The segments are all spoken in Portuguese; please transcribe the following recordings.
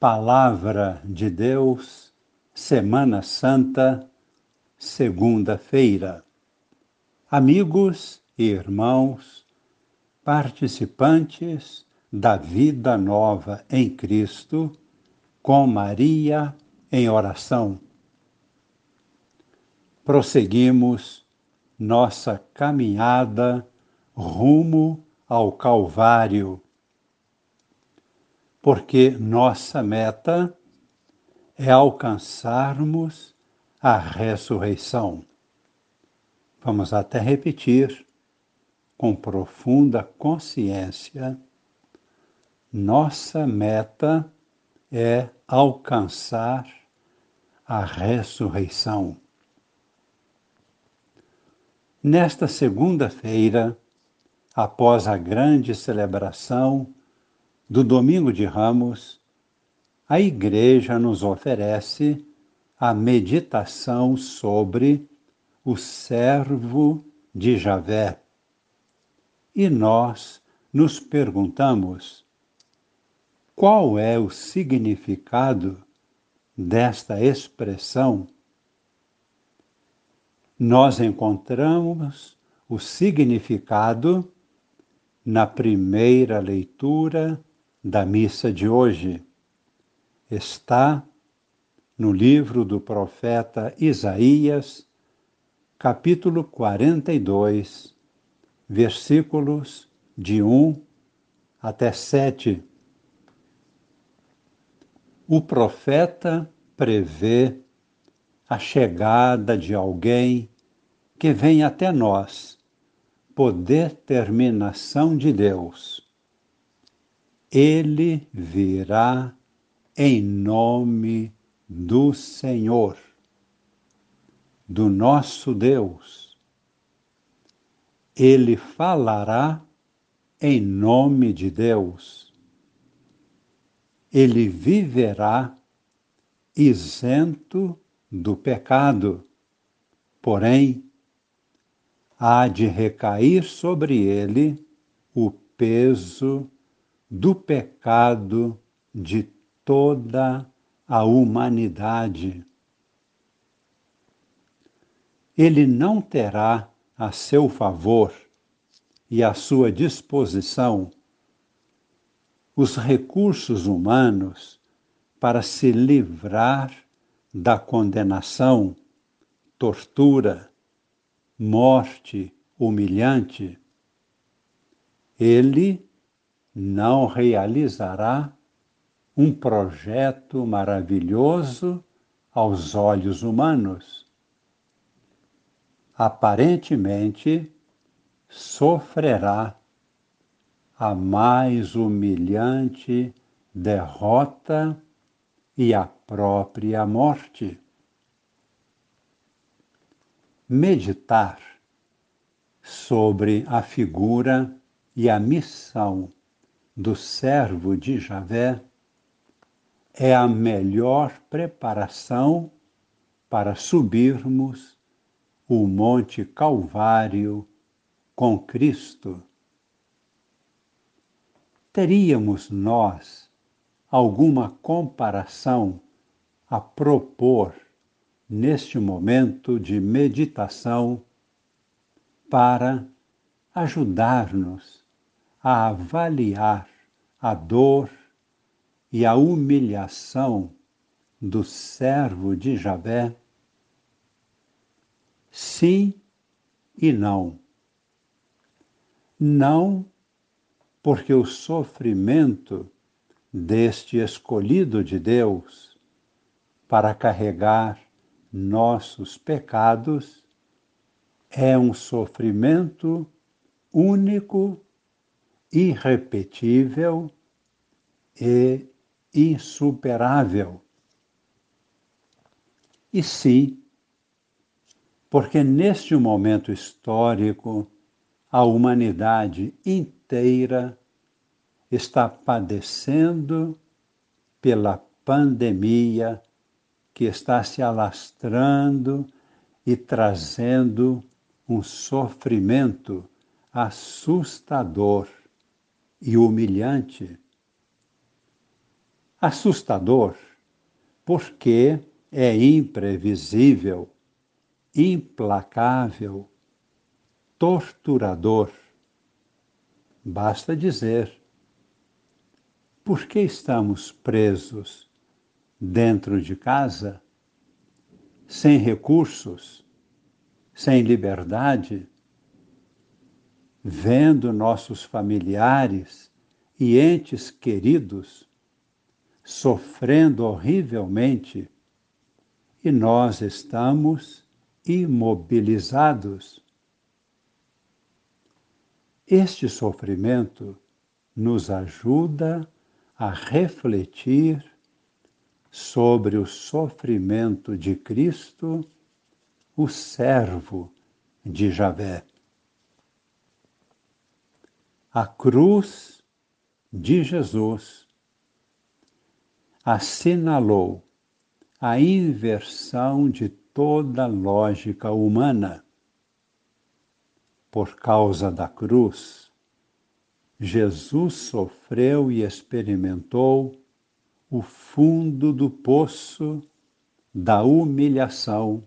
Palavra de Deus, Semana Santa, segunda-feira. Amigos e irmãos, participantes da vida nova em Cristo, com Maria em oração. Prosseguimos nossa caminhada rumo ao Calvário porque nossa meta é alcançarmos a ressurreição. Vamos até repetir com profunda consciência: nossa meta é alcançar a ressurreição. Nesta segunda-feira, após a grande celebração do Domingo de Ramos, a Igreja nos oferece a meditação sobre o servo de Javé. E nós nos perguntamos qual é o significado desta expressão. Nós encontramos o significado na primeira leitura da missa de hoje está no livro do profeta Isaías, capítulo 42, versículos de 1 até 7. O profeta prevê a chegada de alguém que vem até nós, por determinação de Deus ele virá em nome do Senhor, do nosso Deus. Ele falará em nome de Deus. Ele viverá isento do pecado, porém, há de recair sobre ele o peso do pecado de toda a humanidade. Ele não terá a seu favor e à sua disposição os recursos humanos para se livrar da condenação, tortura, morte humilhante. Ele não realizará um projeto maravilhoso aos olhos humanos. Aparentemente, sofrerá a mais humilhante derrota e a própria morte. Meditar sobre a figura e a missão do servo de Javé é a melhor preparação para subirmos o Monte Calvário com Cristo. Teríamos nós alguma comparação a propor neste momento de meditação para ajudar-nos a avaliar a dor e a humilhação do servo de Jabé? Sim e não. Não, porque o sofrimento deste escolhido de Deus para carregar nossos pecados é um sofrimento único irrepetível e insuperável. E sim, porque neste momento histórico a humanidade inteira está padecendo pela pandemia que está se alastrando e trazendo um sofrimento assustador e humilhante. Assustador, porque é imprevisível, implacável, torturador. Basta dizer: por que estamos presos dentro de casa, sem recursos, sem liberdade, vendo nossos familiares e entes queridos sofrendo horrivelmente e nós estamos imobilizados. Este sofrimento nos ajuda a refletir sobre o sofrimento de Cristo, o servo de Javé. A cruz de Jesus assinalou a inversão de toda lógica humana. Por causa da cruz, Jesus sofreu e experimentou o fundo do poço da humilhação,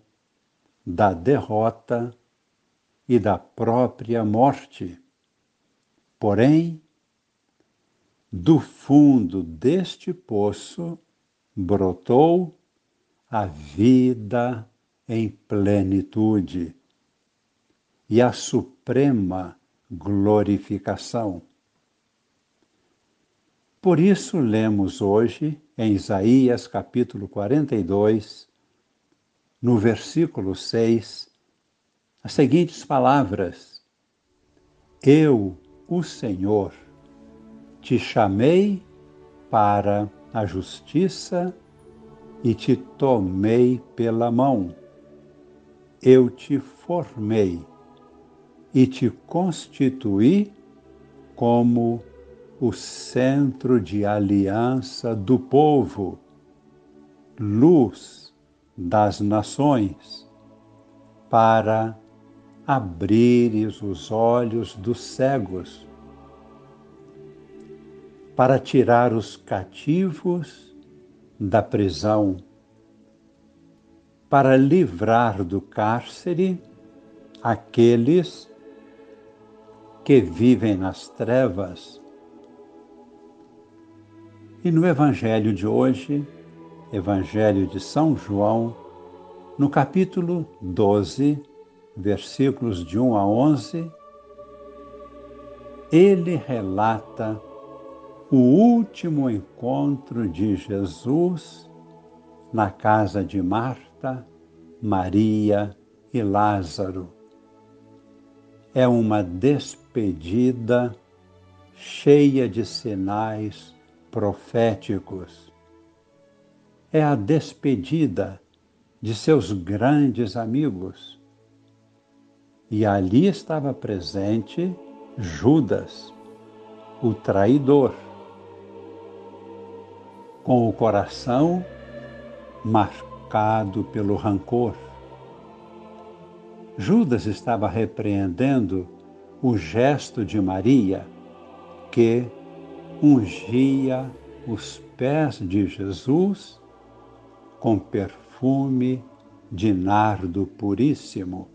da derrota e da própria morte. Porém, do fundo deste poço brotou a vida em plenitude e a suprema glorificação. Por isso, lemos hoje em Isaías capítulo 42, no versículo 6, as seguintes palavras: Eu, o Senhor, te chamei para a justiça e te tomei pela mão. Eu te formei e te constituí como o centro de aliança do povo, luz das nações, para abrires os olhos dos cegos para tirar os cativos da prisão, para livrar do cárcere aqueles que vivem nas trevas. E no Evangelho de hoje, Evangelho de São João, no capítulo 12, versículos de 1 a 11, ele relata o último encontro de Jesus na casa de Marta, Maria e Lázaro. É uma despedida cheia de sinais proféticos. É a despedida de seus grandes amigos. E ali estava presente Judas, o traidor com o coração marcado pelo rancor. Judas estava repreendendo o gesto de Maria, que ungia os pés de Jesus com perfume de nardo puríssimo.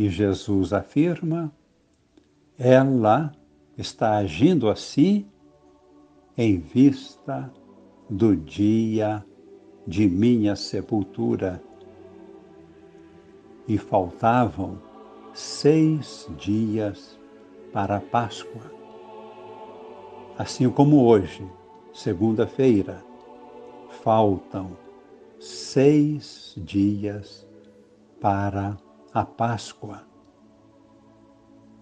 E Jesus afirma: ela está agindo assim em vista do dia de minha sepultura. E faltavam seis dias para a Páscoa. Assim como hoje, segunda-feira, faltam seis dias para a Páscoa.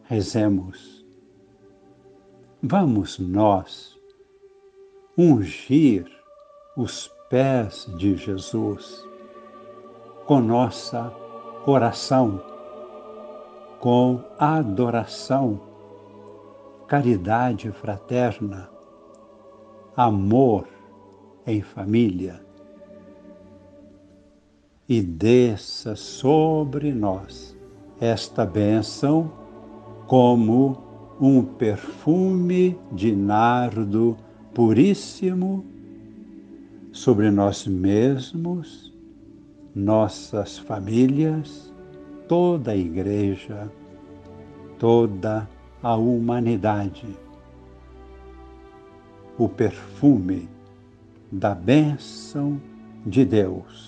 Rezemos. Vamos nós ungir os pés de Jesus com nossa oração, com adoração, caridade fraterna, amor em família. E desça sobre nós esta bênção como um perfume de nardo puríssimo sobre nós mesmos, nossas famílias, toda a Igreja, toda a humanidade. O perfume da bênção de Deus.